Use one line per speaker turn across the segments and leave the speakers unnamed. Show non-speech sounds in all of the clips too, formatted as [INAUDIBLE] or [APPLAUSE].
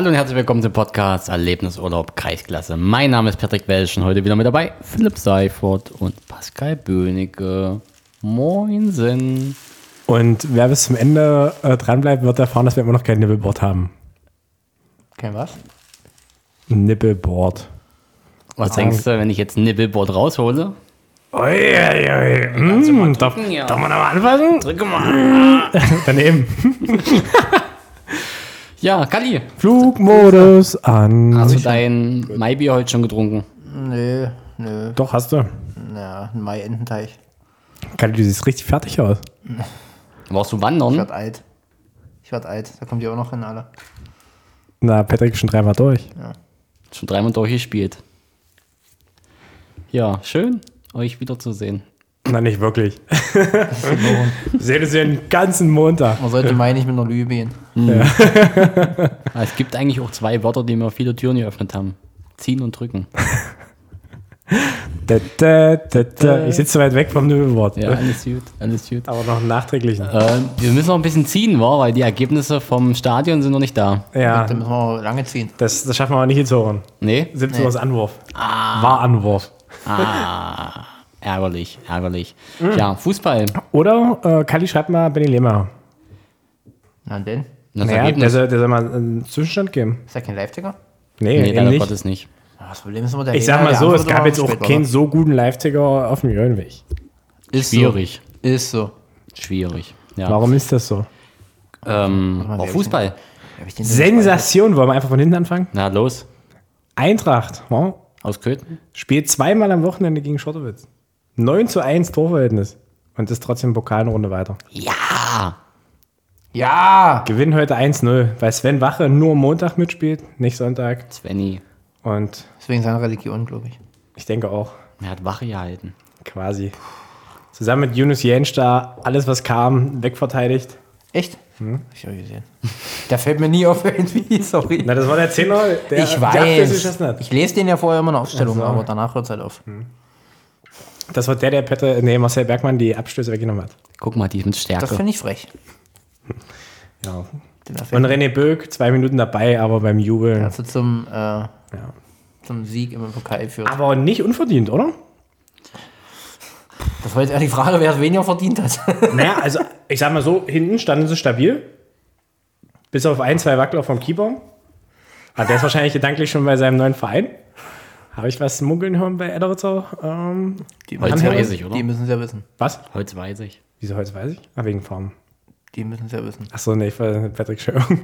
Hallo und herzlich willkommen zum Podcast Erlebnisurlaub Kreisklasse. Mein Name ist Patrick Welsch und heute wieder mit dabei Philipp Seifert und Pascal Böhnecke. Moinsen.
Und wer bis zum Ende äh, dranbleibt, wird erfahren, dass wir immer noch kein Nippelboard haben.
Kein was?
Nippelboard.
Was denkst du, wenn ich jetzt ein Nippelboard raushole?
Ui, ui, ui. Mm, darf,
drücken, ja.
darf man aber anfassen?
Drücke mal. [LAUGHS]
Daneben. [LAUGHS]
Ja, Kalli,
Flugmodus an.
hast du dein Maibier heute schon getrunken?
Nö, nö.
Doch, hast du.
Ja, ein Mai-Ententeich.
Kali, du siehst richtig fertig aus. [LAUGHS]
Warst du
Ich
wandern?
werd alt. Ich werd alt. Da kommt ja auch noch hin alle.
Na, Patrick ist schon dreimal durch.
Schon dreimal durchgespielt. Ja, schön, euch wiederzusehen.
Na, nicht wirklich. [LAUGHS] Sehen uns ja den ganzen Montag.
Man sollte Mai nicht mit einer Lüge gehen. [LAUGHS]
Ah, Es gibt eigentlich auch zwei Wörter, die mir viele Türen geöffnet haben. Ziehen und drücken.
Da, da, da, da. Ich sitze weit weg vom Nippelboard.
Ja, alles gut, alles gut.
Aber noch einen nachträglichen.
Äh, wir müssen noch ein bisschen ziehen, wa? weil die Ergebnisse vom Stadion sind noch nicht da.
Ja,
Da müssen wir lange ziehen.
das, das schaffen wir aber nicht ins Ohren.
Nee?
17 Uhr ist Anwurf. War Anwurf.
Ah, ärgerlich, ärgerlich. Ja, Fußball.
Oder äh, Kali schreibt mal Benny Lehmer.
Na denn?
Das
Naja, der,
Ergebnis.
soll, der soll mal einen Zwischenstand geben.
Ist da kein Live-Ticker?
Nee,
Nee,
eben
leider
nicht.
Gottes nicht.
Ja, Das Problem ist immer der
Ich sag mal
der
so, es gab jetzt auch keinen so guten Live-Ticker auf dem Jöllenweg.
Ist
Schwierig.
So. Ist so.
Schwierig. Ja.
Warum ist das so?
Ähm, auch
wer
Fußball.
Sensation, wollen wir einfach von hinten anfangen?
Na los,
Eintracht ja,
aus Köthen.
spielt zweimal am Wochenende gegen Schottowitz. 9 zu 1 Torverhältnis. Und ist trotzdem Pokalrunde weiter.
Ja!
Ja!
Gewinnen heute 1-0, weil Sven Wache nur Montag mitspielt, nicht Sonntag.
Svenny,
Und
Deswegen seine Religion, glaube ich.
ich denke auch,
er hat Wache gehalten.
quasi. Zusammen mit Yunus Jensch da alles, was kam, wegverteidigt.
Echt? Hm? Hab ich auch gesehen. Der fällt mir nie auf [LAUGHS] irgendwie, sorry.
Na, das war der Zehner, der
ich weiß.
hat.
Ich lese den ja vorher immer in der Aufstellung,
Ach so.
aber danach hört es halt auf.
Das war der, der Petter, nee, Marcel Bergmann die Abstöße weggenommen hat.
Guck mal, die ist mit
Das finde ich frech. [LAUGHS]
Ja. Und René Böck, zwei Minuten dabei, aber beim Jubeln.
also zum, äh, zum Sieg im Pokal führt.
Aber nicht unverdient, oder?
Das war jetzt eher die Frage, wer es weniger verdient hat. [LAUGHS]
Naja, also ich sag mal so, hinten standen sie stabil. Bis auf ein, zwei Wackler vom Keeper. Aber der ist wahrscheinlich gedanklich schon bei seinem neuen Verein. Habe ich was munkeln hören bei Edderitzer? Ähm,
Die müssen,
weiß ich, oder?
die müssen es ja wissen.
was?
Heute weiß ich.
Wieso heute weiß ich? Ah, wegen Farm.
Die müssen es ja wissen.
Achso, nee, ich war Patrick Schör. [LAUGHS]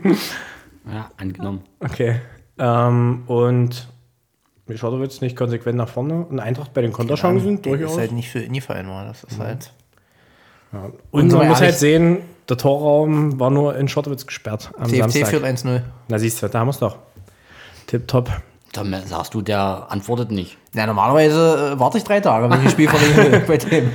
Ja, angenommen.
Okay. Ähm, und jetzt nicht konsequent nach vorne? Und Eintracht bei den Konterchancen
Das
durchaus.
ist halt nicht für Indie-Verein war. Das ist halt.
Und
sind
man muss halt sehen, der Torraum war nur in Schottowitz gesperrt am
CFC
Samstag.
führt 1-0.
Na siehst du, da haben wir es doch. Tipptopp.
Dann sagst du, der antwortet nicht.
Ja, normalerweise äh, warte ich drei Tage, wenn ich ein Spiel verliere [LAUGHS] bei dem.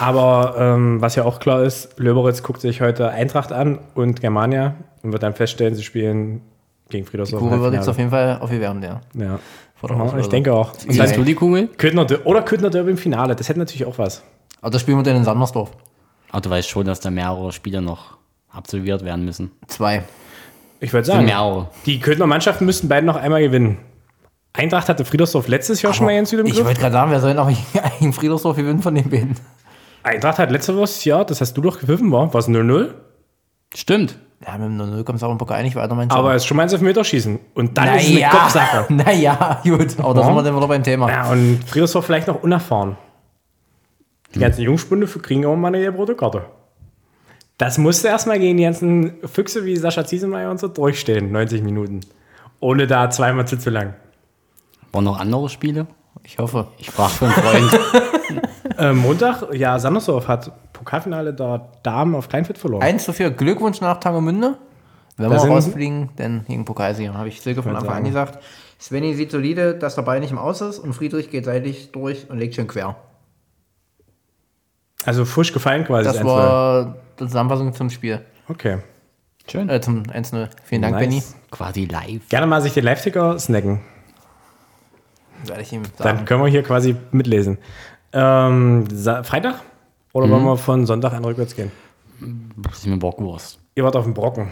Aber ähm, was ja auch klar ist, Löberitz guckt sich heute Eintracht an und Germania und wird dann feststellen, sie spielen gegen Friedersdorf.
Kugel wird jetzt auf jeden Fall aufgewärmt, ja.
ja. Ja, ich denke auch. Und
Siehst
dann
du die Kugel?
Köthner, oder Köthner Derby im Finale, das hätte natürlich auch was.
Aber das spielen wir dann in Sandersdorf.
Aber du weißt schon, dass da mehrere Spiele noch absolviert werden müssen.
Zwei.
Ich würde sagen,
mehrere.
die Köthner Mannschaften müssten beide noch einmal gewinnen. Eintracht hatte Friedersdorf letztes Jahr schon mal ganz gut im
Ich
Griff.
wollte gerade sagen, wer soll noch [LAUGHS] gegen Friedersdorf gewinnen von den beiden?
Eintracht hat letztes Jahr, das hast du doch gepfiffen, war es 0-0.
Stimmt.
Ja, mit dem 0 kommst du auch im Pokal nicht weiter, meinst
Aber es ist schon mal ins Elfmeterschießen. Und dann ist es eine Kopfsache. [LAUGHS]
naja, gut. Aber da sind wir dann wieder beim Thema.
Ja, und Friedersdorf vielleicht noch unerfahren. Die ganzen Jungspunde kriegen auch mal eine rote Karte. Das musste erstmal gegen die ganzen Füchse wie Sascha Ziesemeyer und so durchstehen, 90 Minuten. Ohne da zweimal zu, zu lang.
Waren noch andere Spiele?
Ich hoffe.
Ich frage für einen Freund. [LAUGHS]
Äh, Montag, ja, Sandersdorf hat Pokalfinale der Damen auf Kleinfeld verloren.
1 zu 4. Glückwunsch nach Tangemünde. Wenn
Da
wir rausfliegen, dann gegen Pokalsieger. Habe ich Silke von Anfang an gesagt. Svenny sieht solide, dass der Ball nicht im Aus ist und Friedrich geht seitlich durch und legt schön quer.
Also frisch gefallen quasi.
Das
1-0.
war die Zusammenfassung zum Spiel.
Okay.
Schön.
Äh, zum 1-0. Vielen Dank,
Nice.
Benny.
Quasi live.
Gerne mal sich den Live-Ticker snacken.
Werde ich ihm
Dann
sagen.
können wir hier quasi mitlesen. Ähm, Freitag? Oder wollen wir von Sonntag an rückwärts gehen?
Das ist mir Bockwurst.
Ihr wart auf dem Brocken.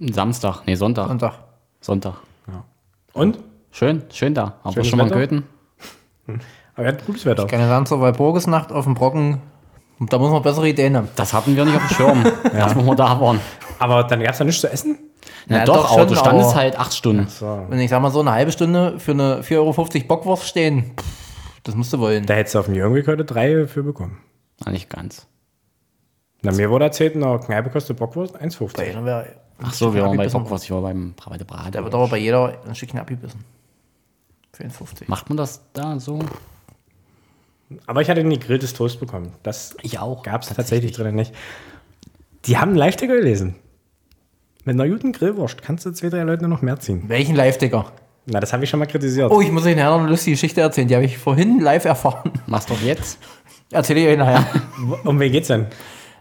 Samstag, nee, Sonntag.
Sonntag.
Sonntag.
Und?
Schön, schön da. [LAUGHS] Aber
Schönes
schon mal in
Wetter?
Köthen?
Aber er hat gutes Wetter.
Keine sagen, zur Walpurgisnacht auf dem Brocken. Da muss man bessere Ideen haben.
Das hatten wir nicht auf dem Schirm, [LAUGHS] als wir da waren.
Aber dann gab es da nichts zu essen?
Na
Ja,
doch,
doch
aber
schon,
du standest
aber-
halt acht Stunden.
So.
Und ich sag mal, so eine halbe Stunde für eine 4,50 Euro Bockwurst stehen, pff, das musst du wollen.
Da hättest du auf dem Jörgweg heute drei für bekommen.
Na, nicht ganz.
Na, mir wurde erzählt, in der Kneipe kostet Bockwurst
Bei
1,50.
jeder wäre
Ach so, wir waren bei. Bockwurst, ich war beim bei der Brat.
Da wird aber bei jeder ein Stückchen abgebissen. Für 1,50.
Macht man das da so?
Aber ich hatte ein gegrilltes Toast bekommen. Das
Ich auch.
gab es tatsächlich drinnen nicht. Die haben einen Live-Ticker gelesen. Mit einer guten Grillwurst kannst du zwei, drei Leute noch mehr ziehen.
Welchen Live-Ticker?
Na, das habe ich schon mal kritisiert.
Oh, ich muss euch nachher noch eine lustige Geschichte erzählen. Die habe ich vorhin live erfahren.
Mach's doch jetzt.
Erzähle ich euch nachher.
Um wen geht's denn?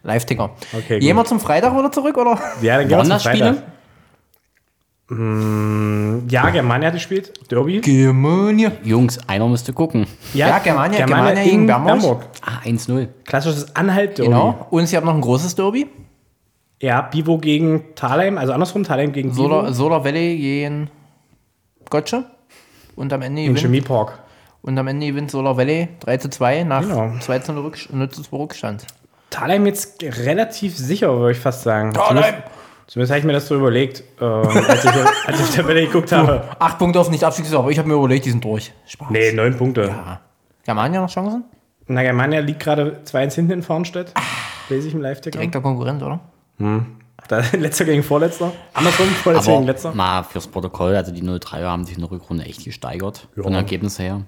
Live-Ticker.
Okay,
Gehen wir zum Freitag oder zurück, oder?
Ja, dann gehen wir zum
das
Freitag. Mm, Ja, Germania hat gespielt. Derby.
Germania.
Jungs, einer müsste gucken.
Ja, Germania, Germania gegen
in
Bernburg.
Ah, 1-0.
Klassisches Anhalt-Derby.
Genau. Und sie haben noch ein großes Derby.
Ja, Bivo gegen Thalheim, also andersrum, Thalheim gegen Bivo.
Solar, Solar Valley gegen Gotcha. Und am Ende
Im
gewinnt,
Chemiepark.
und am Ende gewinnt Solar Valley 3 zu 2 nach
Genau.
2 zu 0 Rückst- 0 zu 2 Rückstand.
Thalheim jetzt relativ sicher, würde ich fast sagen.
Thalheim!
Zumindest, habe ich mir das so überlegt, ähm, als, ich, [LAUGHS] als ich auf der Tabelle geguckt habe.
Acht Punkte auf nicht Abstiegssicher, aber ich habe mir überlegt, die sind durch. Spaß.
Nee, neun Punkte.
Ja. Germania noch Chancen?
Na, Germania liegt gerade 2-1 hinten in Farnstedt. Lese ich im Live-Ticker.
Direkter Konkurrent, oder?
Da, [LAUGHS] letzter gegen Vorletzter. Andersrum, Vorletzter
Aber
gegen Letzter.
mal fürs Protokoll, also die 0-3er haben sich in der Rückrunde echt gesteigert.
Ja.
Von den Ergebnissen her.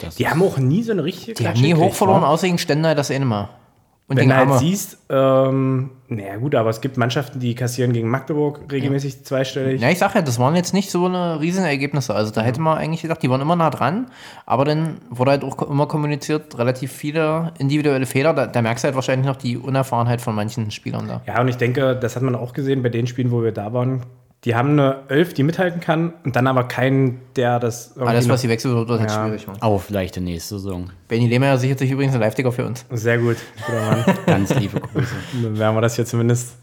Das
Die haben auch nie so eine richtige
Die haben nie hoch verloren, außer gegen Stendal das eine Mal. Und
Wenn du halt siehst, ähm, naja gut, aber es gibt Mannschaften, die kassieren gegen Magdeburg regelmäßig zweistellig.
Ja, ich sag ja, das waren jetzt nicht so eine riesen Ergebnisse. Also da hätte man eigentlich gedacht, die waren immer nah dran, aber dann wurde halt auch immer kommuniziert, relativ viele individuelle Fehler. Da, da merkst du halt wahrscheinlich noch die Unerfahrenheit von manchen Spielern da.
Ja, und ich denke, das hat man auch gesehen bei den Spielen, wo wir da waren. Die haben eine Elf, die mithalten kann und dann aber keinen, der das
Alles, was die wechselt, wird halt
Ja.
schwierig machen.
Vielleicht die nächste Saison.
Benny Lehmer sichert sich übrigens einen Live-Ticker für uns.
Sehr gut, guter Mann. [LAUGHS]
Ganz liebe Grüße.
Dann werden wir das hier zumindest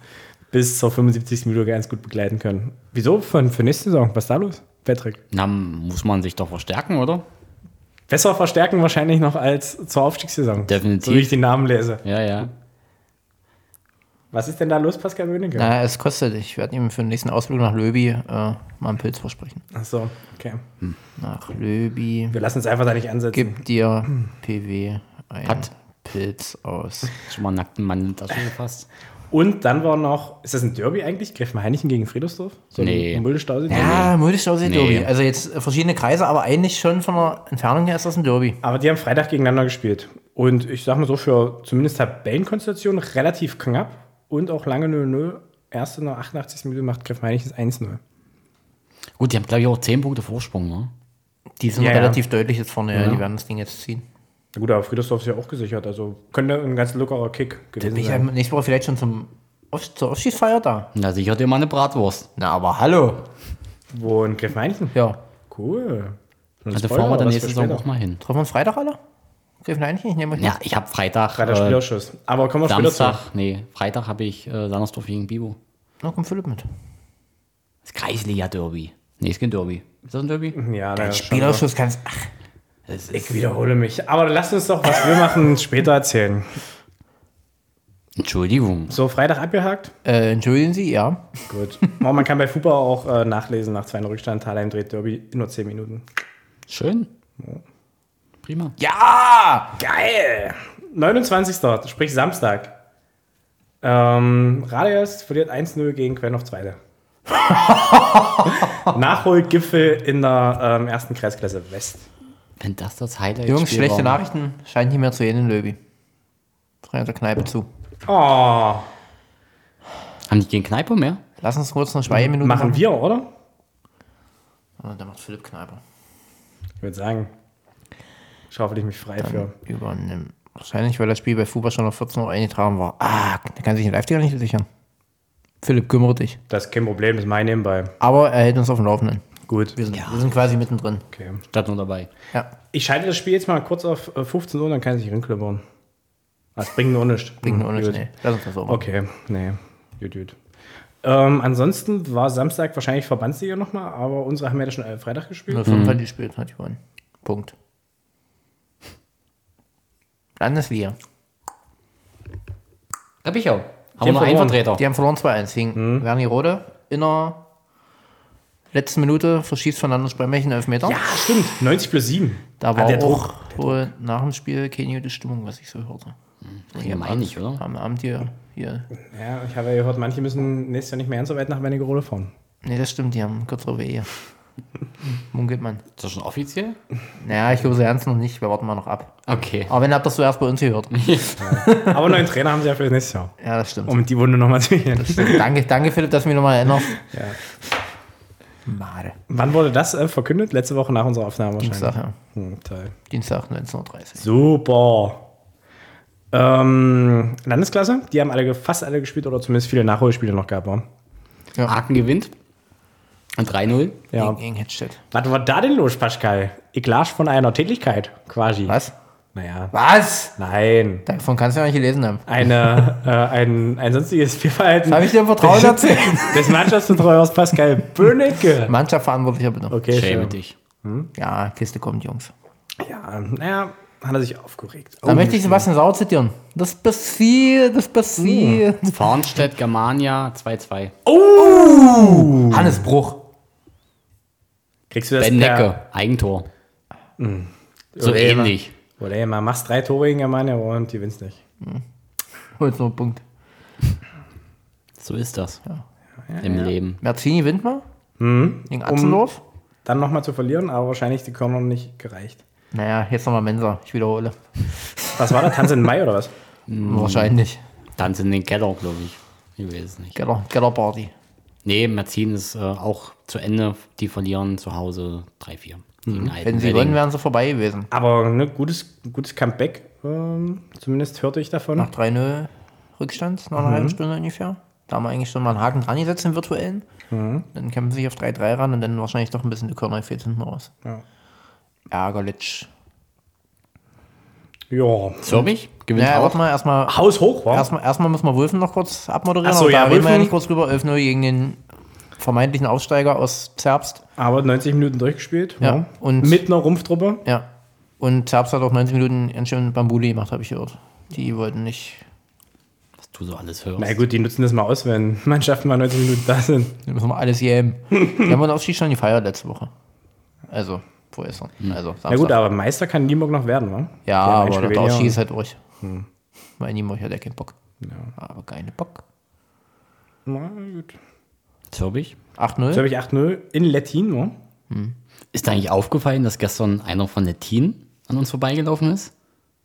bis zur 75. Minute ganz gut begleiten können. Wieso? Für, für nächste Saison? Was ist da los, Patrick?
Na, muss man sich doch verstärken, oder?
Besser verstärken wahrscheinlich noch als zur Aufstiegssaison.
Definitiv.
So wie ich die Namen lese.
Ja, ja.
Was ist denn da los, Pascal Wönicke?
Na, es kostet. Ich werde ihm für den nächsten Ausflug nach Löbi äh, mal einen Pilz versprechen.
Achso, okay.
Nach Löbi
Wir lassen uns einfach da nicht ansetzen.
gibt dir PW ein
Hat.
Pilz aus.
Schon mal einen nackten Mann in die Tasche gefasst.
Und dann war noch, ist das ein Derby eigentlich? Greifen Heinichen gegen Friedersdorf? So
Nee.
Ein Mulde-Stausee?
Ja, Multistausee
Nee.
Derby. Also jetzt äh, verschiedene Kreise, aber eigentlich schon von der Entfernung her ist das ein Derby.
Aber die haben Freitag gegeneinander gespielt. Und ich sag mal so, für zumindest Tabellenkonstellation relativ knapp und auch lange 0-0. Erste nach 88. Minute macht Griff Heinichen 1-0.
Gut, die haben, glaube ich, auch 10 Punkte Vorsprung, ne?
Die sind
Ja, ja.
relativ deutlich jetzt vorne, ja. die werden das Ding jetzt ziehen.
Na gut, aber Friedersdorf ist ja auch gesichert. Also könnte ein ganz lockerer Kick gewesen
Bin ich ja
sein.
nächste Woche vielleicht schon zum Auf zur Aufstiegsfeier da.
Na, sicher dir mal eine Bratwurst.
Na, aber hallo.
Wo in Griff Heinichen?
Ja.
Cool.
Also fahren wir dann nächste Saison auch mal hin.
Treffen wir uns Freitag alle? Eigentlich? Ich nehme euch
Ja, ich habe Freitag,
Freitag
äh,
Spielausschuss. Aber kommen wir später zu.
Samstag, nee, Freitag habe ich äh, Sandersdorf gegen Bibo.
Na, komm Philipp mit.
Das Kreisliga-Derby. Nee, ist kein Derby. Ist das ein Derby?
Ja, schon.
Spielausschuss kannst. Ach,
Ich wiederhole mich. Aber lasst uns doch, was wir machen, [LAUGHS] später erzählen.
Entschuldigung.
So, Freitag abgehakt?
äh, entschuldigen Sie, ja.
Gut. Man kann bei Fußball auch äh, nachlesen, nach zwei Rückstand, Thalheim dreht Derby in nur 10 Minuten.
Schön. Prima.
Ja!
Geil! 29. sprich Samstag. Ähm, Radius verliert 1-0 gegen Quell auf Zweite. [LAUGHS] Nachholgipfel in der ähm, ersten Kreisklasse West.
Wenn das das Highlight
Jungs, schlechte Nachrichten. Scheint nicht mehr zu in Löwy. Drehen der Kneipe zu.
Oh,
Haben die gegen Kneipe mehr?
Lass uns kurz noch Schweigeminuten
machen wir, oder?
Ah, Da macht Philipp Kneipe.
Ich würde sagen, schaufel ich mich frei für.
Übernehmen. Wahrscheinlich, weil das Spiel bei Fußball schon auf 14 Uhr eingetragen war. Ah, der kann sich den Live-Ticker nicht sichern. Philipp, kümmere dich.
Das ist kein Problem, das ist mein nebenbei.
Aber er hält uns auf dem Laufenden.
Gut.
Wir sind, wir sind quasi mittendrin.
Okay.
Statt nur dabei.
Ja,
Ich schalte das Spiel jetzt mal kurz auf äh, 15 Uhr, dann kann ich rinklippern. Das bringt nur nichts.
bringt nur
Hm,
nichts. Nee, lass uns das so machen.
Okay, nee. Gut, gut. Ähm, ansonsten war Samstag wahrscheinlich Verbandsliga nochmal, aber unsere haben ja schon äh, Freitag gespielt.
05 hat die gespielt, hat gewonnen. Punkt. Landesliga.
Da bin ich auch.
Die
Aber nur
haben
ein
verloren.
Vertreter.
Die haben verloren 2-1 gegen Werni Rode in der letzten Minute verschießt Fernando Spremmechen Elfmeter.
Ja, stimmt. 90 plus 7.
Da war
Ah, der
auch
Druck.
wohl nach dem Spiel keine gute Stimmung, was ich so hörte.
Ja, meine ich, oder?
Am Abend hier, hier.
Ja, ich habe ja gehört, manche müssen nächstes Jahr nicht mehr ganz so weit nach Wernigerode fahren.
Nee, das stimmt, die haben kürzere Wege. Munkelt man.
Ist das schon offiziell?
Naja, ich glaube, so ernst noch nicht. Wir warten mal noch ab.
Okay.
Aber wenn habt ihr das zuerst bei uns gehört. [LAUGHS]
Aber neuen Trainer haben sie ja für nächstes Jahr.
Ja, das stimmt.
Um die Wunde nochmal zu gehen.
danke, danke, Philipp, dass du mich nochmal erinnerst.
Ja.
Made.
Wann wurde das äh, verkündet? Letzte Woche nach unserer Aufnahme wahrscheinlich.
Dienstag, ja.
Hm, toll.
Dienstag 19.30
Super. Ähm, Landesklasse, die haben alle, fast alle gespielt oder zumindest viele Nachholspiele noch gehabt. Wa?
Aachen gewinnt. 3-0.
Ja.
Gegen, gegen Hedstedt.
Was war da denn los, Pascal? Ich las von einer Tätigkeit, quasi.
Was?
Naja.
Was?
Nein.
Davon kannst du ja nicht gelesen haben.
Eine, [LAUGHS] äh, ein, ein sonstiges Fehlverhalten
Habe ich dir im Vertrauen erzählt?
des Mannschaftsbetreuers Pascal Böhnecke.
Mannschaftsverantwortlicher bitte.
Okay,
Schäme
schön.
dich.
Ja, Kiste kommt, Jungs.
Ja, naja, hat er sich aufgeregt.
Da möchte ich Sebastian Sauer zitieren. Das passiert, das passiert.
Farnstedt, Germania 2-2.
Hannes Bruch.
Kriegst du das
Ben Necke, Eigentor. So
Oder
ähnlich.
Oder ey, man machst drei Tore gegen Germania und die gewinnst nicht. [LAUGHS]
Holst noch einen Punkt.
So ist das. Im Leben.
Merzini gewinnt mal. Gegen Atzendorf.
Dann nochmal zu verlieren, aber wahrscheinlich die Körner nicht gereicht.
Naja, jetzt nochmal Mensa. Ich wiederhole.
Was war das? Tanz in Mai oder was?
Wahrscheinlich.
Dann sind in den Keller, glaube ich. Ich weiß es nicht.
Keller, Kellerparty.
Nee, Merzin ist äh, auch zu Ende. Die verlieren zu Hause 3-4. Gegen
Wenn sie gewonnen, wären sie vorbei gewesen.
Aber ne, gutes, gutes Comeback. Ähm, zumindest hörte ich davon.
Nach 3-0 Rückstand, nach einer halben Stunde ungefähr. Da haben wir eigentlich schon mal einen Haken dran gesetzt im virtuellen. Dann kämpfen sie sich auf 3-3 ran und dann wahrscheinlich doch ein bisschen die Körner gefehlt hinten raus.
Ja.
Ärgerlich.
Ja.
Zürich gewinnt auch.
warte mal, erstmal
Haus hoch, war.
Erstmal, erstmal müssen wir Wulfen noch kurz abmoderieren.
Ach so,
aber
ja,
da reden wir ja
Wulfen-
nicht kurz drüber. 11-0 gegen den vermeintlichen Aufsteiger aus Zerbst.
Aber 90 Minuten durchgespielt.
Ja, und-
Mit einer Rumpftruppe.
Ja. Und Zerbst hat auch 90 Minuten ganz schön Bambuli gemacht, habe ich gehört. Die wollten nicht.
Was du so alles hörst.
Na gut, die nutzen das mal aus, wenn [LAUGHS] Mannschaften mal 90 Minuten da sind.
Da müssen wir alles jämen. Die haben den Aufstieg schon gefeiert letzte Woche. Also, vorgestern. Also, Samstag.
Na gut, aber Meister kann Nienburg noch werden, wa?
ja,
Die
aber der. Aufstieg ist halt durch. Weil niemand hat ja keinen Bock. Aber keine Bock.
Na gut.
Zürich.
8-0.
So habe ich 8-0 in Lettin, wa?
Ist da eigentlich aufgefallen, dass gestern einer von Lettin an uns vorbeigelaufen ist?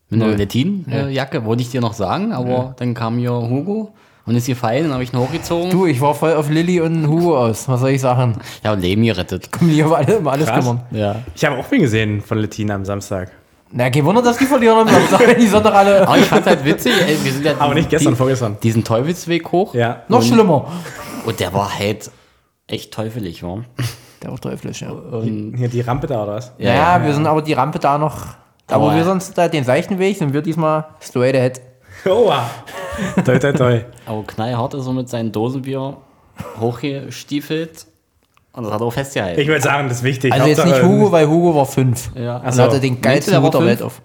Mit einer. Lettin-Jacke, wollte ich dir noch sagen, aber dann kam hier Hugo und ist gefallen, dann habe ich ihn hochgezogen.
Du, ich war voll auf Lilly und Hugo aus. Was soll ich sagen?
Ja, und Leben gerettet.
Die haben alle, um alles
Krass.
kümmern.
Ja.
Ich habe auch wen gesehen von Lettin am Samstag.
Na, kein Wunder, dass die verlieren am Samstag, wenn die Sonntag alle.
Aber ich fand halt witzig, ey, wir sind ja
Aber nicht gestern,
die,
vorgestern.
diesen Teufelsweg hoch.
Ja.
Noch schlimmer.
Und der war halt echt teufelig, wa?
Der war teuflisch, ja.
Hier die Rampe da, oder was?
Ja, wir sind aber die Rampe da noch.
Aber-
wir sonst da den seichten Weg sind, wir diesmal straight ahead.
Oh, toi, toi, toi.
Aber knallhart ist er mit seinem Dosenbier hochgestiefelt und das hat er auch festgehalten.
Ich würde sagen, das ist wichtig.
Also jetzt nicht
Hauptsache-
Hugo, weil Hugo war fünf.
Ja.
Und
Achso.
hatte den geilsten
war
Hut der
fünf?
Welt auf.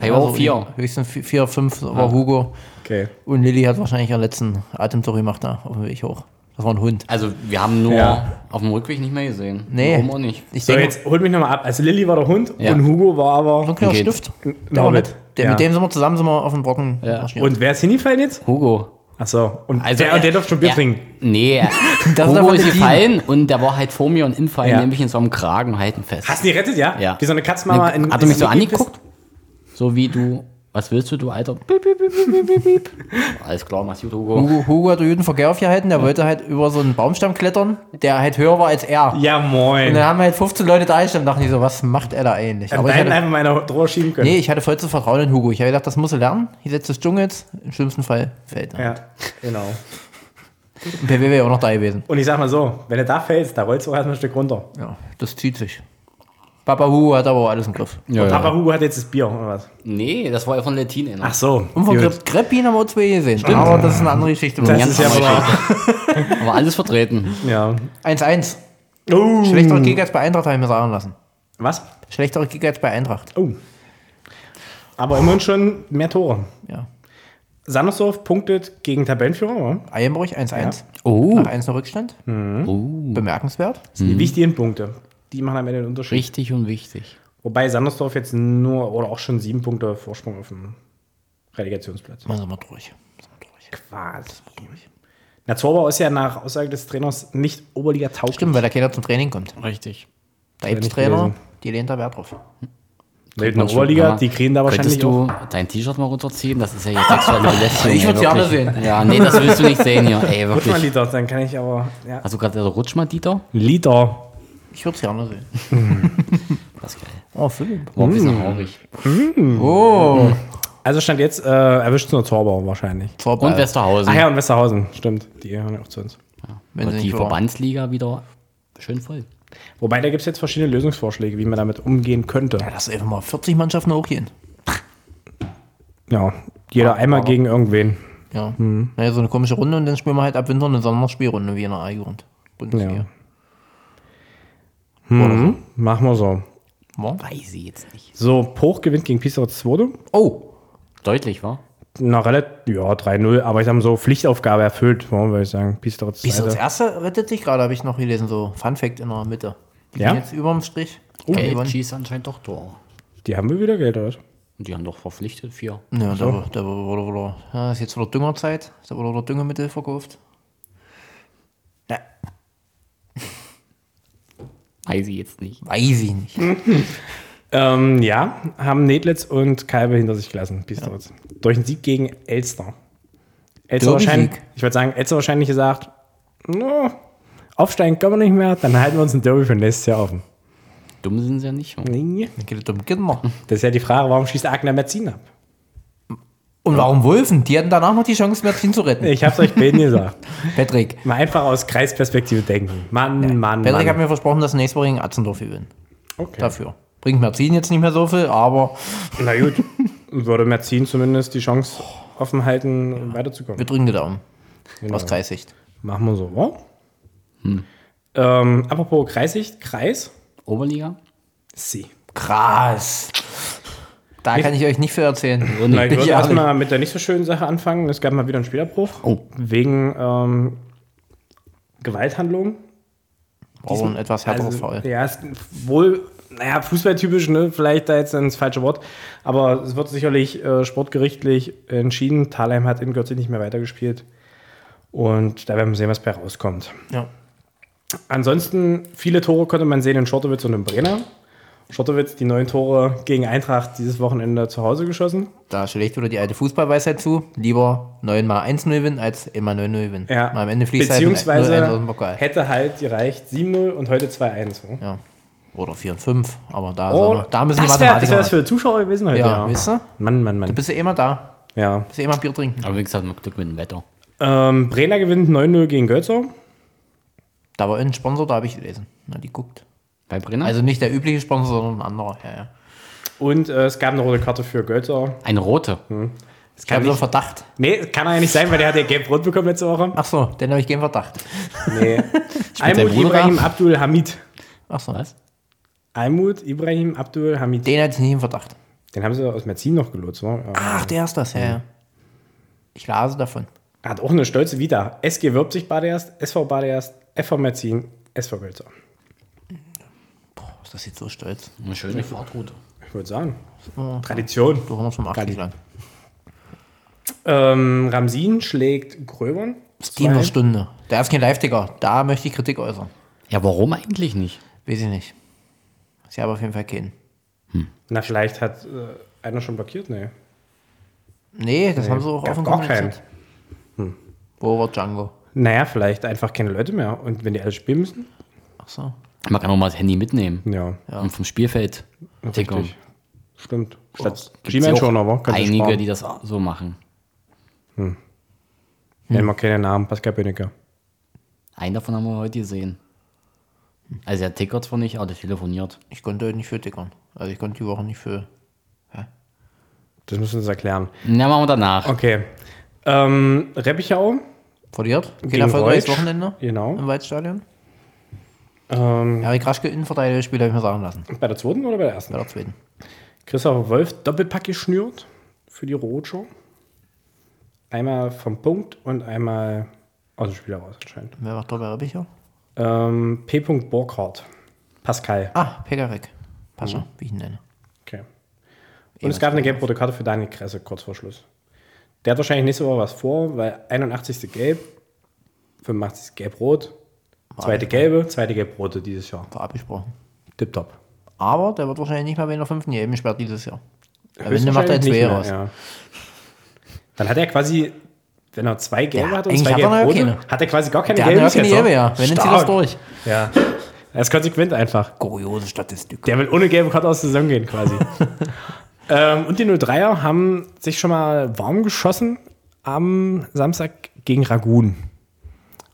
War auch vier.
Höchstens vier, vier fünf war Hugo.
Okay.
Und Lilly hat wahrscheinlich ihren letzten Atemzug gemacht da auf dem Weg hoch. Das war ein Hund.
Also wir haben nur
Ja.
auf dem Rückweg nicht mehr gesehen.
Nee.
Warum auch nicht?
Ich
So,
denke,
jetzt holt mich nochmal ab. Also Lilly war der Hund
Ja.
und Hugo war aber
so ein kleiner. Stift. Der war mit. Der,
Ja.
Mit dem sind wir zusammen sind wir auf dem Brocken
Ja.
Und wer ist hingefallen jetzt?
Hugo.
Achso. Und
Also
der, und der durfte schon Bier
er-
trinken.
Nee, [LAUGHS]
Das ist
Hugo
aber
ist gefallen und der war halt vor mir und im Fall
Ja.
nämlich in so einem Kragen halten fest.
Hast du die rettet, ja?
Ja.
Wie so eine Katzmama in
Hat er mich so angeguckt? So wie du, was willst du, du alter? Piep, piep, piep, piep, piep, piep. Alles klar, mach's gut, Hugo.
Hugo, Hugo hat den guten Verkehr aufgehalten, der wollte halt über so einen Baumstamm klettern, der halt höher war als er.
Ja,
Und
moin.
dann haben halt 15 Leute da gestanden und dachten die so, was macht er da eigentlich? Aber ich
hätten
hatte,
einfach meine Drohe schieben können.
nee, ich hatte vollstes Vertrauen in Hugo. Ich habe gedacht, das muss er lernen. Hier setzt des Dschungels, im schlimmsten Fall fällt er.
Ja, genau.
Und Per wäre ja auch noch da gewesen.
Und ich sag mal so, wenn du da fällst, da rollst du auch erstmal ein Stück runter.
Ja, das zieht sich. Papa Hu hat aber auch alles im Griff.
Ja,
Und
ja.
Papa Hugo hat jetzt das Bier, oder was?
Nee, das war ja von Lettin.
Ach so.
Und von Greppin haben wir zwei gesehen. Aber das ist eine andere Geschichte.
Das
Ganz
ist ja
andere
wahr. [LAUGHS]
Aber alles vertreten.
Ja.
1-1.
Oh.
Schlechtere Kick als bei Eintracht, habe ich mir sagen lassen.
Was?
Schlechtere Kick als bei Eintracht.
Oh. Aber immerhin schon mehr Tore.
Ja.
Sandersdorf punktet gegen Tabellenführer. Oder?
Eilenburg 1-1.
Oh.
Nach 1 Rückstand.
oh.
Bemerkenswert.
Das sind die wichtigen Punkte. Die machen am Ende den Unterschied.
Richtig und wichtig.
Wobei Sandersdorf jetzt nur oder auch schon sieben Punkte Vorsprung auf dem Relegationsplatz.
Mal sind wir wir durch.
Quasi. Na, Zorbau ist ja nach Aussage des Trainers nicht Oberliga tauglich.
Stimmt, weil der keiner zum Training kommt.
Richtig.
Der
ich nicht
Trainer, die lehnt da Wert drauf.
Nee, in
Man
der
schon-
Oberliga, die kriegen da wahrscheinlich
Könntest
auch.
du dein T-Shirt mal runterziehen? Das ist ja jetzt sexuelle [LAUGHS] Belästigung.
Ich würd's
ey,
gerne
wirklich.
sehen.
Ja, nee, das willst du nicht sehen hier. Ey,
Rutsch mal
wirklich.
Lieder, dann kann ich aber. Ja.
Hast du gerade also rutsch mal, Dieter?
Lieder.
Ich würde es gerne sehen. [LAUGHS]
Das ist geil.
Oh, Philipp.
War ein bisschen haurig.
Oh.
Also stand jetzt, äh, erwischt nur Zorbau wahrscheinlich.
Zorball.
Und Westerhausen.
Ach ja, und Westerhausen, stimmt. Die hören ja auch zu uns.
Wenn
Und die
nicht verloren.
Verbandsliga wieder schön voll.
Wobei, da gibt es jetzt verschiedene Lösungsvorschläge, wie man damit umgehen könnte.
Ja, lass einfach mal 40 Mannschaften hochgehen.
Ja, jeder einmal gegen irgendwen.
Ja. Naja, so eine komische Runde und dann spielen wir halt ab Winter eine Sonderspielrunde wie in der A-Jugend. Bundesliga.
Ja. Mhm. Machen wir so.
Weiß ich jetzt nicht.
So, Poch gewinnt gegen Piesteritz 2.
Oh,
Deutlich, war?
Na, relativ, ja, 3-0, aber ich sag mal so, Pflichtaufgabe erfüllt, würde ich sagen.
Das
Zweite.
erste rettet sich gerade, habe ich noch gelesen, so Fun Fact in der Mitte. Die
Ja?
jetzt überm Strich.
Okay,
gewonnen.
schießt anscheinend doch Tor.
Die haben wir wieder Geld, oder?
Und die haben doch verpflichtet, vier.
Ja, da, da wurde wieder, ja, ist jetzt wieder Düngerzeit, da wurde wieder Düngemittel verkauft. Ja,
Weiß ich jetzt nicht.
weiß ich nicht. [LAUGHS]
Ähm, ja, haben Nedlitz und Kalbe hinter sich gelassen, Piesteritz. Durch einen Sieg gegen Elster. Elster wahrscheinlich, ich würde sagen, Elster wahrscheinlich gesagt, no, aufsteigen können wir nicht mehr, dann halten wir uns ein Derby für nächstes Jahr offen.
Dumm sind sie ja nicht.
Nee.
Dann geht es Kinder.
Das ist ja die Frage, warum schießt Agner Merzin ab?
Und warum Wulfen? Die hatten danach noch die Chance, Merzin zu retten.
Ich hab's euch beiden gesagt. [LAUGHS]
Patrick.
Mal einfach aus Kreisperspektive denken. Mann, Mann,
Patrick hat
Mann.
mir versprochen, dass nächste Woche gegen Atzendorf gewinnen.
Okay.
Dafür. Bringt Merzin jetzt nicht mehr so viel, aber [LAUGHS]
Na gut, [LAUGHS] würde Merzin zumindest die Chance offen halten, weiterzukommen.
wir drücken die Daumen.
Genau.
Aus Kreissicht.
Machen wir so, wa? Ähm, apropos Kreissicht, Kreis.
Oberliga?
Sie.
Krass. Da kann ich euch nicht viel erzählen. [LAUGHS]
Na, ich würde erstmal mit der nicht so schönen Sache anfangen. Es gab mal wieder einen Spielabbruch.
Oh.
Wegen ähm, Gewalthandlungen.
Aber ein etwas härteres
Also,
Foul.
Ja, ist wohl, naja, fußballtypisch, ne? vielleicht da jetzt das falsche Wort, aber es wird sicherlich äh, sportgerichtlich entschieden. Thalheim hat in Göttingen nicht mehr weitergespielt und da werden wir sehen, was bei rauskommt.
Ja.
Ansonsten, viele Tore konnte man sehen in Schottowitz und in Brenner. Schottowitz, die neun Tore gegen Eintracht dieses Wochenende zu Hause geschossen.
Da schlägt wieder die alte Fußballweisheit zu. Lieber 9 mal 1-0 gewinnen, als immer 9-0 gewinnen.
Ja.
Mal am Ende fließt
Beziehungsweise
halt 0-1 aus dem Pokal.
hätte halt gereicht 7-0 und heute 2-1. ne?
Ja. Oder 4 und 5. Aber da,
Oh,
wir- da müssen die
das wäre
Mathematiker
wär das für Zuschauer gewesen heute.
Ja, weißt du?
Mann, Mann, Mann.
Bist du immer da?
Ja.
Bist du immer Bier trinken?
Aber wie gesagt, mit Glück mit dem Wetter.
Ähm, Brenner gewinnt 9-0 gegen Götzer.
Da war ein Sponsor, da habe ich gelesen. Na, die guckt.
Bei Brenner?
Also nicht der übliche Sponsor, sondern ein anderer. Ja, ja.
Und äh, es gab eine rote Karte für Götzer.
eine rote.
Das
Ich habe
kann
so einen Verdacht.
nee, kann er ja nicht sein, weil der hat ja gelb-rot bekommen letzte Woche.
Ach so, den habe ich keinen Verdacht.
Nee. [LAUGHS] Almut Ibrahim? Abdul Hamid.
Ach so.
Was?
Almut Ibrahim Abdul Hamid.
Den hatte ich nicht im Verdacht.
Den haben sie aus Merzin noch gelotst. Ja.
Ach, der ist das, ja, ja. Ich lase davon.
Hat auch eine stolze Vita. SG wirbt sich Badeerst, SV Badeerst, FV Merzin, SV Götzer.
Das jetzt so stolz.
Eine schöne Fahrtroute.
Ich würde sagen. Tradition.
Du 185 lang.
Ähm, Ramsin schlägt Gröbern.
Steamer Stunde. Der ist kein Live-Ticker. Da möchte ich Kritik äußern.
Ja, warum eigentlich nicht?
Weiß ich nicht. Sie haben auf jeden Fall keinen.
Na, vielleicht hat äh, einer schon blockiert? Nee.
Nee, das haben sie auch offen
gar keinen.
kommuniziert. Wo war Django?
Naja, vielleicht einfach keine Leute mehr. Und wenn die alle spielen müssen?
Ach so.
Man kann auch mal das Handy mitnehmen.
Ja,
Und vom Spielfeld tickern.
richtig. Stimmt. Statt
Gibt's ja
G-Man
auch
schon, aber
einige, die das so machen.
Nennen wir keine Namen, Pascal Bönnecke.
Einen davon haben wir heute gesehen. Also er tickert zwar nicht, aber der telefoniert.
Ich konnte heute nicht für tickern. Also ich konnte die Woche nicht für.
Das müssen wir uns erklären.
Na, machen wir danach.
Okay. Ähm, Reppichau.
Verliert?
Gegen
erfolgreiches. Wochenende
Genau.
im Waldstadion.
Ähm,
Erik Raschke Innenverteidiger Spiel habe ich mir sagen lassen.
bei der zweiten oder bei der ersten?
Bei der zweiten.
Christopher Wolf Doppelpack geschnürt für die Rotschow. Einmal vom Punkt und einmal aus dem Spiel heraus anscheinend.
Wer macht da bei Reppicher?
Ähm, P. Burkhardt. Pascal.
Ah, Pegarek. Pascha,
Mhm.
wie ich ihn nenne.
Okay. Und es gab eine gelb-rote Karte für Daniel Kresse kurz vor Schluss. Der hat wahrscheinlich nächste Woche was vor, weil 81. gelb, 85. gelb-rot, zweite gelbe, zweite gelb-rote dieses Jahr.
War abgesprochen.
Tipptopp.
Aber der wird wahrscheinlich nicht mal bei einer fünften Gelben gesperrt dieses Jahr. Am Ende macht er zwei
nicht
raus.
mehr, ja. Dann hat er quasi, wenn er zwei gelbe
Ja,
hat und zwei
hat er
gelb-rote,
keine.
hat er quasi gar keine
Der hat
gelbe
ja keine Gelbe, ja. Wenn,
Stark.
das durch.
Ja. Er ist konsequent einfach.
Kuriose Statistik.
Der will ohne gelbe Karte aus der Saison gehen quasi. [LAUGHS] ähm, und die 03er haben sich schon mal warm geschossen am Samstag gegen Ragun.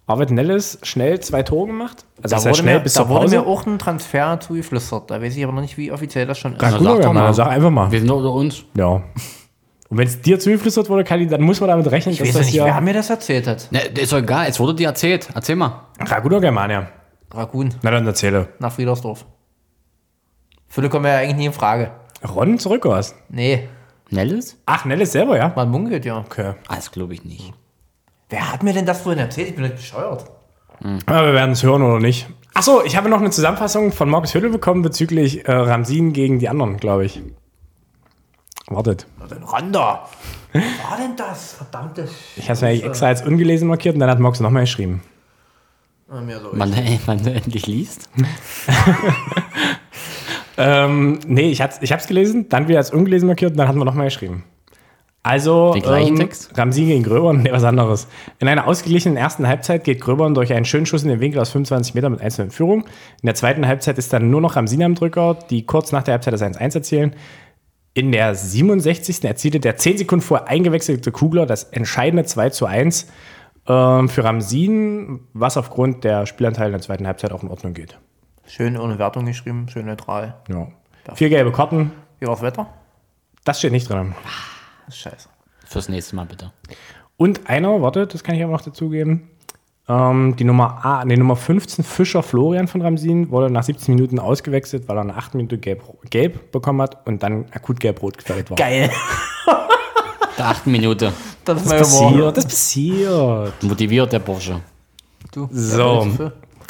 Arvid Nellis schnell zwei Tore gemacht. Also
Da, wurde,
schnell
mir,
bis
da
zur
wurde mir auch ein Transfer zugeflüstert. Da weiß ich aber noch nicht, wie offiziell das schon ist.
Ragun,
sag doch
ja,
mal.
Sag einfach mal.
Wir sind doch unter uns.
Ja. Und wenn es dir zugeflüstert wurde, Kali, dann muss man damit rechnen,
Ich
dass
weiß ja
das
nicht, wer
hier
mir das erzählt hat.
Ne, ist doch egal, es wurde dir erzählt. Erzähl mal.
Ragun oder Germania.
Raccoon
Na dann erzähle.
nach Friedersdorf. Fülle kommen ja eigentlich nie in Frage.
Ron zurück oder was?
Nee,
Nellis?
Ach, Nellis selber, ja?
man munkelt ja.
Okay.
Ah, das glaube ich nicht.
Wer hat mir denn das vorhin erzählt? Ich bin nicht bescheuert.
Aber wir werden es hören oder nicht. Achso, ich habe noch eine Zusammenfassung von Markus Höhle bekommen bezüglich äh, Ramsin gegen die anderen, glaube ich. Wartet.
Na dann Randa. Was war denn das? Verdammte
Ich habe es mir eigentlich extra als ungelesen markiert und dann hat Markus nochmal geschrieben.
Sch- Mir so
Man, man [LAUGHS] endlich liest. [LAUGHS]
Ähm, nee, ich habe es gelesen, dann wieder als ungelesen markiert und dann hatten wir nochmal geschrieben. Also,
gleichen
ähm,
Text?
Ramsin gegen Gröbern, nee, was anderes. In einer ausgeglichenen ersten Halbzeit geht Gröbern durch einen schönen Schuss in den Winkel aus 25 Metern mit 1 in Führung. In der zweiten Halbzeit ist dann nur noch Ramsin am Drücker, die kurz nach der Halbzeit das 1-1 erzielen. In der 67. erzielte der 10 Sekunden vorher eingewechselte Kugler das entscheidende 2 zu 1 ähm, für Ramsin, was aufgrund der Spielanteile in der zweiten Halbzeit auch in Ordnung geht.
Schön ohne Wertung geschrieben, schön neutral.
Ja. Vier gelbe Karten,
Wie war das Wetter?
das steht nicht drin.
Das ist scheiße.
Fürs nächste Mal bitte.
Und einer, warte, das kann ich aber noch dazugeben. Ähm, die Nummer A, nee, Nummer 15, Fischer Florian von Ramsin, wurde nach 17 Minuten ausgewechselt, weil er nach 8 Minuten gelb, gelb bekommen hat und dann akut gelb-rot gefällt war.
Geil. [LAUGHS]
Der achten Minute.
Das ist
Das passiert, das passiert.
Motiviert der Bursche.
Du,
So.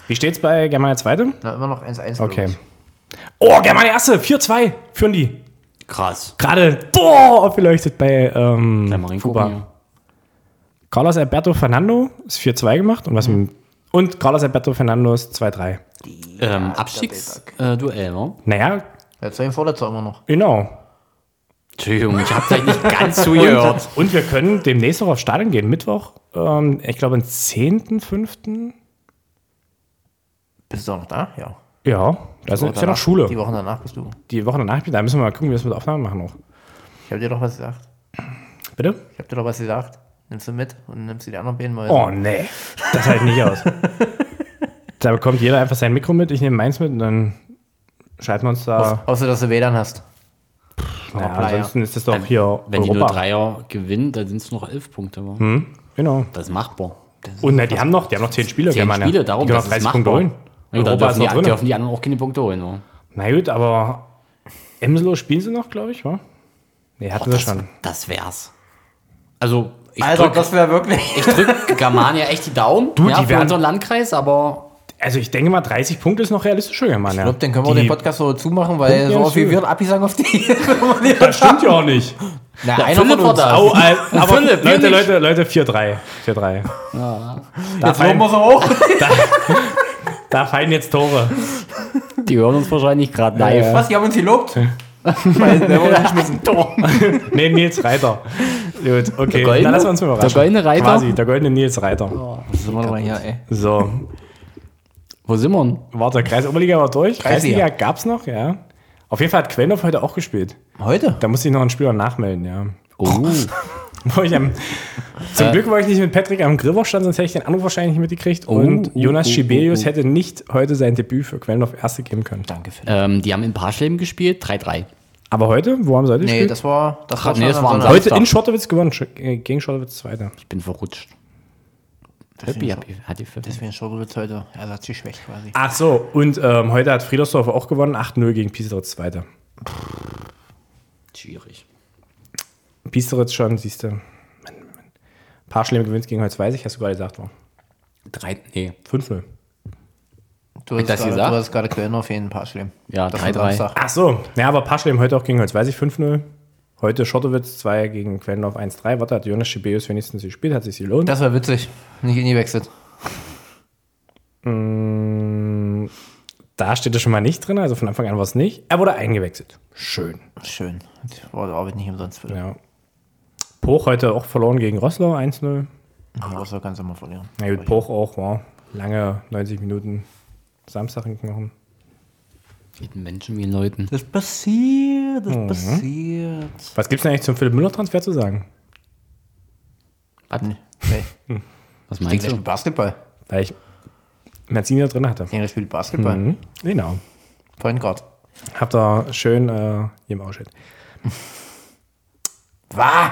Wie steht's bei Germania Zweite?
Na, immer noch 1-1.
Okay.
los.
Oh, Germania Erste, 4-2 führen die.
Krass.
Gerade, boah, aufgeleuchtet bei ähm, Fuba.
hier.
Carlos Alberto Fernando ist 4-2 gemacht und was mit, und Carlos Alberto Fernando ist 2-3.
Ähm, Abstiegsduell, wa?
Naja,
Der ist ja ein Vorletzter immer noch.
genau.
Entschuldigung, ich habe vielleicht nicht ganz zugehört. [LAUGHS]
Und wir können demnächst noch auf Stadion gehen, Mittwoch. Ähm, ich glaube, am 10.05.
Bist du auch noch da? Ja.
Ja, da ist,
Woche
ist ja noch Schule.
Die Woche danach bist du.
Die Woche danach, da müssen wir mal gucken, wie wir das mit Aufnahmen machen noch.
Ich hab dir doch was gesagt.
Bitte?
Ich hab dir doch was gesagt. Nimmst du mit und nimmst du die anderen beiden mal.
Oh, nee. Das halte ich nicht aus. [LAUGHS] da bekommt jeder einfach sein Mikro mit, ich nehme meins mit und dann schalten wir uns da.
Außer, dass du WLAN hast.
Ja,
Player.
ansonsten ist das doch hier
Wenn die
Europa.
nur Dreier gewinnt, dann sind es noch elf Punkte. Wa?
Genau.
Das ist machbar.
Und na, die haben noch, die haben noch zehn Spiele.
Zehn. Spiele, darum,
die
das
noch
ist
30 Punkte
machbar.
Holen.
Ja,
Europa ist
dürfen
noch
die,
drin.
dürfen die anderen auch keine Punkte holen. Wa?
Na gut, aber Emslo spielen sie noch, glaube ich, wa? Nee, hatten
Das,
schon.
das wär's. Also, ich
Alter,
drück,
das wäre wirklich. [LAUGHS]
ich drück Germania echt die Daumen
Du,
ja,
die
für
werden-
unseren Landkreis, aber
Also ich denke mal, 30 Punkte ist noch realistisch für Germania.
Ich glaube, dann können wir
Die-
den Podcast so zumachen, weil
Punkte
so
ja
oft wie wir abgesang auf die. [LAUGHS]
Das stimmt ja auch nicht.
Na,
Ja,
einer
Philipp
von uns.
war da.
Au, [LAUGHS] al- aber
Philipp, wir
Leute. Leute, Leute, 4-3. 4-3. Da,
Jetzt loben wir so hoch.
da fallen jetzt Tore.
die hören uns wahrscheinlich gerade live.
Was, die haben uns gelobt? Weil der wurde geschmissen. [LAUGHS] [LAUGHS]
Nee, Nils Reiter. Gut, okay.
Der Goldene?
Dann lassen wir uns mal überraschen.
Der goldene Reiter?
Quasi, der goldene Nils Reiter.
Das sind wir mal hier, ey.
So,
Wo sind wir denn?
warte, Kreisoberliga war durch.
Kreisliga.
Kreisliga gab's noch, ja. Auf jeden Fall hat Quellendorf heute auch gespielt.
Heute?
Da musste ich noch einen Spieler nachmelden, ja.
Oh, [LAUGHS]
am, zum Glück war ich nicht mit Patrick am Grillwurst stand, sonst hätte ich den Anruf wahrscheinlich nicht mitgekriegt. Und
oh,
Jonas
oh,
Schibelius
oh, oh.
hätte nicht heute sein Debüt für Quellen auf Erste geben können.
Danke, Philipp.
Ähm, die haben in Parschleben gespielt, 3-3.
Aber heute, wo haben sie heute
Nee,
gespielt?
das war, das war
Nee, das war.
Heute
Samstag.
in Schottowitz gewonnen, äh, gegen Schottowitz Zweiter.
Ich bin verrutscht. Pippi hat, hat die.
Deswegen heute ersatzgeschwächt quasi.
Ach so, und ähm, heute hat Friedersdorf auch gewonnen, 8-0 gegen Piesteritz Zweiter.
Schwierig.
Piesteritz schon, siehst du. Parschlem gewinnt gegen Holzweisig, hast du gerade gesagt, war.
Drei, nee.
5-0.
Du hast,
das
gerade,
gesagt?
du hast gerade Quellen auf jeden Paar schlimm.
Ja,
Das war
3-3.
Samstag.
Ach so, ja, aber Parschlem heute auch gegen Holzweisig 5-0. Heute Schottowitz 2 gegen Quellendorf 1-3. Warte, hat Jonas Schibeus wenigstens gespielt, hat sich gelohnt.
Das war witzig. Nicht eingewechselt.
Mm, Da steht er schon mal nicht drin, also von Anfang an war es nicht. Er wurde eingewechselt. Schön.
Schön. Das war die Arbeit nicht umsonst. Philipp.
Ja. Poch heute auch verloren gegen Rosslau 1-0.
Aber so kannst du mal verlieren.
Na gut, Poch auch, war lange 90 Minuten Samstag in Knochen.
Geht Menschen wie Leuten.
Das passiert,
Mhm.
das passiert.
Was gibt's denn eigentlich zum Philipp Müller-Transfer zu sagen?
Was?
Nee.
Was
Ich denke,
meinst
der
du?
spielt Basketball.
Weil ich Merzini da drin hatte.
Ich denke, spielt Basketball.
Mhm. Genau.
Point Guard.
Habt ihr schön äh, hier im Ausschnitt.
Was?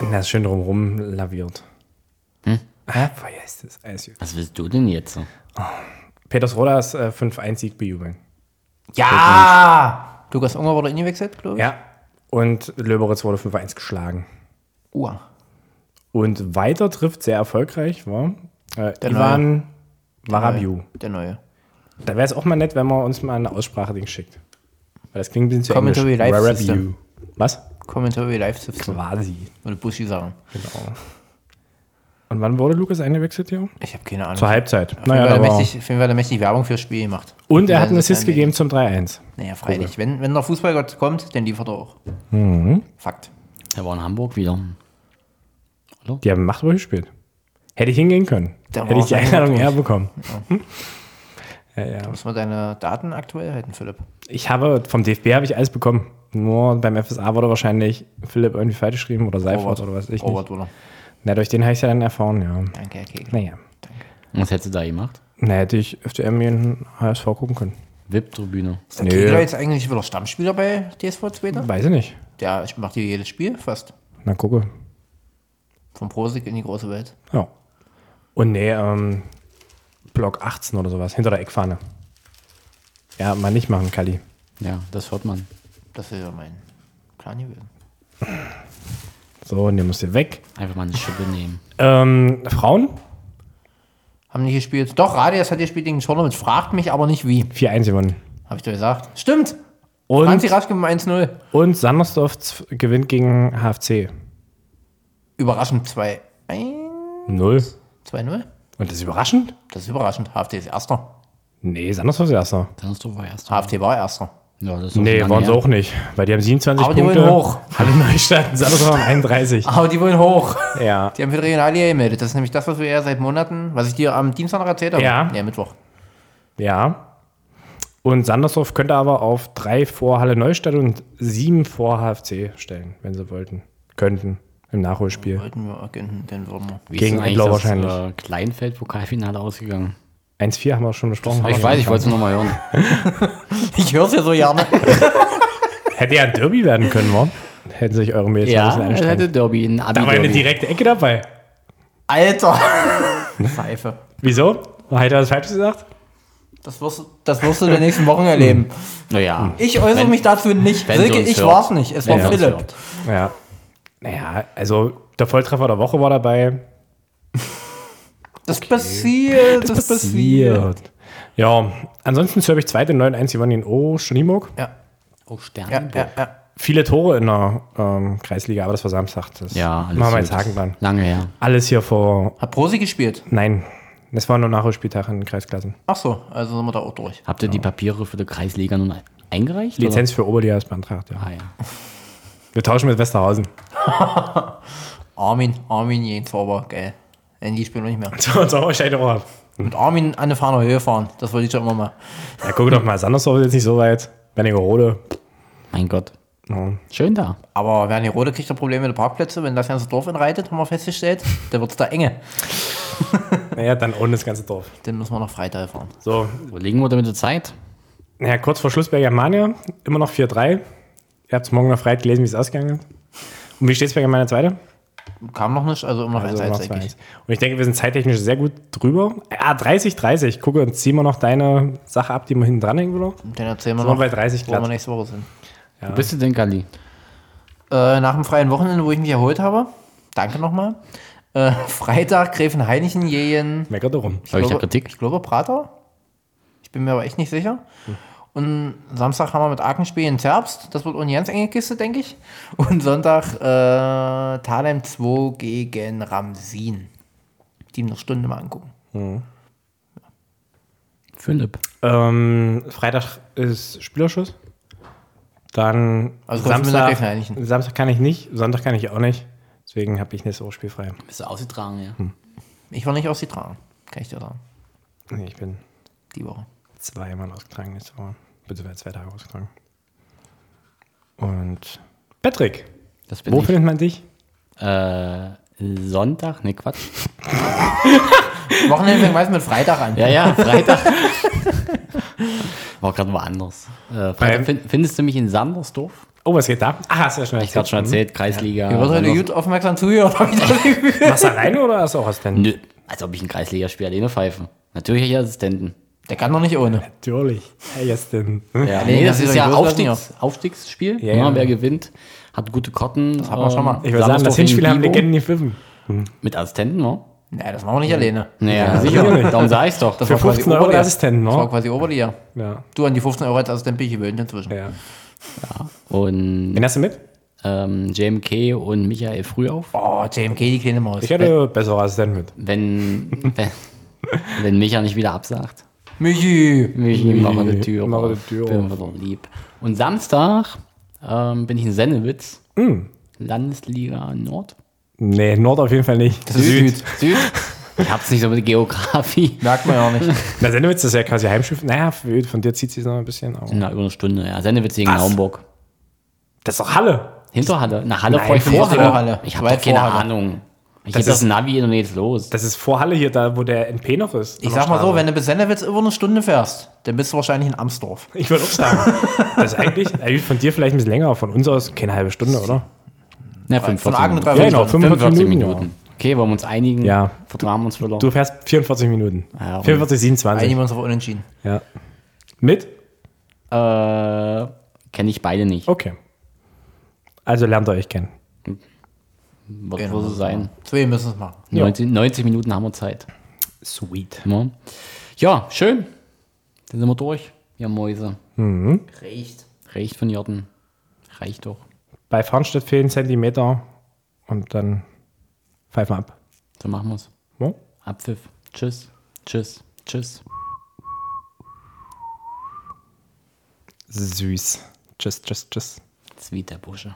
Na, ist schön drumherum laviert.
Hm?
Ah, vergesst es. Alles gut.
Was willst du denn jetzt? so?
Peters Rodas äh, 5-1-Sieg bejubeln.
Ja! Lukas Unger wurde eingewechselt, glaube ich.
Ja. Und Löberitz wurde 5-1 geschlagen.
Uhr.
Und weiter trifft sehr erfolgreich war äh,
Der
Ivan Varabiu.
Der neue.
Da wäre es auch mal nett, wenn man uns mal eine Aussprache-Ding schickt. Weil das klingt ein bisschen zu
Commentary
englisch.
Live. System.
Was?
Commentary Live System.
Quasi.
Würde Buschi sagen.
Genau. Und wann wurde Lukas eingewechselt hier?
Ich habe keine Ahnung.
Zur Halbzeit.
Auf jeden Fall
da
hat er
war-
mächtig, auf jeden Fall hat er mächtig Werbung fürs Spiel gemacht.
Und er hat einen Assist gegeben zum 3-1.
Naja, freilich. Wenn, wenn der Fußballgott kommt, dann liefert er auch.
Mhm.
Fakt.
Er war in Hamburg wieder.
Die haben Machtwohl gespielt. Hätte ich hingehen können.
Da
Hätte ich die Einladung
noch
eher
durch.
bekommen. [LAUGHS] Ja, ja.
Muss man deine Daten aktuell halten, Philipp?
Ich habe, vom DFB habe ich alles bekommen. Nur beim FSA wurde wahrscheinlich Philipp irgendwie falsch geschrieben oder Seifert oder was ich nicht.
Robert, oder?
Na, durch den habe ich es ja dann erfahren, ja.
Danke, Herr Kegel.
Naja.
Was hättest du da gemacht?
Na, hätte ich FDM in den HSV gucken können.
VIP-Tribüne.
Ist der
Nö.
Kegler jetzt eigentlich wieder Stammspieler bei DSV 2?
Weiß ich nicht.
Der macht hier jedes Spiel fast.
Na, gucke.
Vom Prosig in die große Welt.
Ja. Und nee, ähm, Block 18 oder sowas, hinter der Eckfahne. Ja, mal nicht machen, Kali.
Ja, das hört man.
Das wäre ja mein Plan gewesen.
So, und der muss hier weg.
Einfach mal eine Schippe nehmen.
Ähm, Frauen?
Haben nicht gespielt. Doch, Radius hat gespielt gegen Tournament. Fragt mich aber nicht wie.
4-1 gewonnen.
Habe ich doch gesagt. Stimmt.
Und,
Franzi Raschke mit 1-0.
und Sandersdorf gewinnt gegen HFC.
Überraschend 2-1.
0.
2-0.
Und das ist überraschend?
Das ist überraschend. HFT ist Erster.
Nee, Sandersdorf ist Erster.
Dann du war erst.
HFT war Erster.
Ja, das ist auch
Nee, waren sie auch nicht. Weil die haben 27
Aber die
Punkte.
wollen hoch. [LAUGHS]
Halle Neustadt, Sandersdorf haben 31.
Aber die wollen hoch.
Ja. [LAUGHS]
Die haben für die Regionalliga gemeldet. Das ist nämlich das, was wir ja seit Monaten, was ich dir am Dienstag noch erzählt habe.
Ja.
Ja, Mittwoch.
Ja. Und Sandersdorf könnte aber auf drei vor Halle Neustadt und sieben vor HFC stellen, wenn sie wollten. Könnten. Im Nachholspiel.
Wollten wir Agenten, den würden wir.
Wie
Gegen Endlau
eigentlich das
wahrscheinlich.
äh, Kleinfeld-Pokalfinale ausgegangen?
1-4 haben wir schon besprochen.
Ich weiß, ich wollte es nur mal hören. [LAUGHS]
Ich höre es ja so gerne. [LAUGHS]
Hätte ja ein Derby werden können, wa? Hätten sich eure Mädels
Ja,
ein bisschen
es hätte Derby in Abi
Da war eine direkte Ecke dabei.
Alter. [LAUGHS] Pfeife.
Wieso? Hat er das falsch gesagt?
Das wirst, das wirst du in den nächsten Wochen erleben.
Naja.
Ich äußere mich dazu nicht.
wenn
Silke, ich
hört.
war's nicht. Es war
Wenn uns
Philipp.
Ja. Naja, also der Volltreffer der Woche war dabei.
Das passiert. Das, passiert.
Ja, ansonsten habe ich zweite 9-1 gewonnen in O, Schneeburg.
Ja.
Oh,
Ja,
Sternenburg.
ja, ja.
Viele Tore in der ähm, Kreisliga, aber das war Samstag. Das
Ja, alles
machen wir jetzt. Haken dran.
Lange her.
Alles hier vor.
Hat Prosi gespielt?
Nein, das war nur Nachholspieltag in den Kreisklassen.
Ach so, also sind wir da auch durch.
Habt ihr die Papiere für die Kreisliga nun eingereicht?
Lizenz für Oberliga ist beantragt, ja.
Oder? Ah, ja.
Wir tauschen mit Westerhausen. [LAUGHS]
Armin, Armin Jensauber, geil. Nein, die spielen wir nicht mehr. [LAUGHS]
So, so wahrscheinlich auch ab.
Mit Armin an eine Fahner Höhe fahren. Das wollte ich schon immer mal.
Ja, guck doch mal, Sandersdorf ist jetzt nicht so weit. Benningerode.
Mein Gott. Schön da.
Aber Wernigerode kriegt ja Probleme mit den Parkplätzen, wenn das ganze Dorf entreitet, haben wir festgestellt. Dann wird es da enge. [LAUGHS]
Naja, dann ohne das ganze Dorf.
Dann müssen wir nach Freital fahren.
So,
Wo liegen wir denn mit der Zeit?
naja, kurz vor Schluss bei Germania, immer noch 4-3. Ihr habt es morgen noch frei gelesen, wie es ausgegangen ist. Und wie steht es bei Germania 2?
Kam noch nicht, also immer noch
Also
eins,
noch
eins,
2-1.
eigentlich.
Und ich denke, wir sind zeittechnisch sehr gut drüber. Ah, 30-30. Gucke, und ziehen wir noch deine Sache ab, die wir hinten dranhängen, oder?
Dann erzählen wir noch,
bei 30
wo wir
glatt.
nächste Woche sind.
Wo bist du denn, Galli?
Äh, nach dem freien Wochenende, wo ich mich erholt habe, danke nochmal. Äh, [LAUGHS] Freitag Gräfen Heinichen gegen
Meckert rum.
Habe ich da
glaube-
Kritik?
Ich glaube Prater. Ich bin mir aber echt nicht sicher. Und Samstag haben wir mit Aachen in Zerbst. Das wird eine ganz enge Kiste, denke ich. Und Sonntag äh, Thalheim 2 gegen Ramsin. Die eine Stunde mal angucken.
Philipp.
Ähm, Freitag ist Spielerschuss. Dann
Also
Samstag? Samstag kann ich nicht, Sonntag kann ich auch nicht. Deswegen habe ich nächste Woche spielfrei.
Bist du ausgetragen, ja?
Ich war nicht ausgetragen. Kann ich dir sagen.
Nee, ich bin
Die Woche.
Zweimal ausgetragen nächste Woche. Beziehungsweise zwei Tage ausgetragen. Und Patrick,
Das bin
wo
ich.
findet man dich?
Äh, Sonntag? Ne, Quatsch. [LAUGHS]
Wochenende fängt meist mit Freitag an.
Ja, ja, Freitag. War gerade woanders. Äh, Freitag findest du mich in Sandersdorf?
Oh, was geht da? Ah, hast du ja schon
Ich gerade schon erzählt, Kreisliga.
Ihr wird heute gut aufmerksam Gefühl.
Machst [LAUGHS] du alleine oder hast du auch Assistenten?
Nö, als ob ich ein Kreisligaspiel alleine pfeife. Natürlich habe ich Assistenten.
Der kann doch nicht ohne.
Natürlich. Hey, jetzt denn.
Ja,
nee,
nee,
das
das
ist ja
ja Aufstiegs, Aufstiegsspiel.
Ja,
Ja,
ja.
Wer gewinnt, hat gute Karten. Das
hat man schon mal.
Ich würde sagen, das Hinspiel haben Legenden gepfiffen.
Mit Assistenten, ne?
Nee, das machen wir nicht alleine.
Naja,
sicher
sicher.
nicht.
Darum sage ich doch.
Das
Für
war quasi
15 Euro
Oberliga.
Assistenten,
Das war
ne?
quasi Oberliga.
Ja.
Du an die 15 Euro als Assistent bin ich gewöhnt inzwischen.
ja.
Und
Wen hast du mit?
ähm, JMK und Michael Frühauf.
Oh, JMK, die kleine Maus.
Ich hätte bessere Assistenten mit.
Wenn, wenn, wenn Micha nicht wieder absagt.
Michi.
Michi, mache die Tür.
Mache die Tür
Bin mir doch lieb. Und Samstag ähm, bin ich in Sennewitz. Landesliga Nord.
Nee, Nord auf jeden Fall nicht.
Süd.
Süd. Ich hab's nicht so mit Geografie.
Merkt man ja auch nicht.
Na, Sendewitz ist ja quasi Heimschiff. Naja, von dir zieht sie noch ein bisschen. Aber
Na, über eine Stunde, ja. Sennewitz gegen
Was?
Naumburg.
das ist doch Halle.
Hinter Halle. Nach Halle
Nein,
vor ich
vor
vor
Halle.
Halle.
Halle.
Ich habe keine. Ahnung. Ich
Das
gebe das
ist-
Navi und jetzt los.
Das ist vor Halle hier, da wo der NP noch ist.
Ich sag mal so, wenn du bis Sennewitz über eine Stunde fährst, dann bist du wahrscheinlich in Amsdorf.
Ich würde auch sagen. das ist eigentlich [LAUGHS] äh, von dir vielleicht ein bisschen länger, von uns aus keine halbe Stunde, oder?
Ja,
Von Aachen eine
Ja, genau, 45 Minuten,
Okay, wollen wir uns einigen?
Ja.
Vertragen wir uns wieder.
Du fährst 44 Minuten.
Ja, und-
44,
Einigen
27.
wir uns auf Unentschieden.
Ja. Mit?
Äh, kenne ich beide nicht.
Okay. Also lernt ihr euch kennen.
Was
Genau.
so sein?
Zwei müssen es machen.
90, 90 Minuten haben wir Zeit.
Sweet.
Ja, ja schön. Dann sind wir durch. Ja, Mäuse.
Reicht.
Reicht von Jordan. Reicht doch.
Bei Farnstedt fehlen Zentimeter und dann pfeifen wir ab.
So machen wir's.
Ja?
Abpfiff. Tschüss. Tschüss. Tschüss.
Süß. Tschüss, tschüss, tschüss.
Sweet der Busche.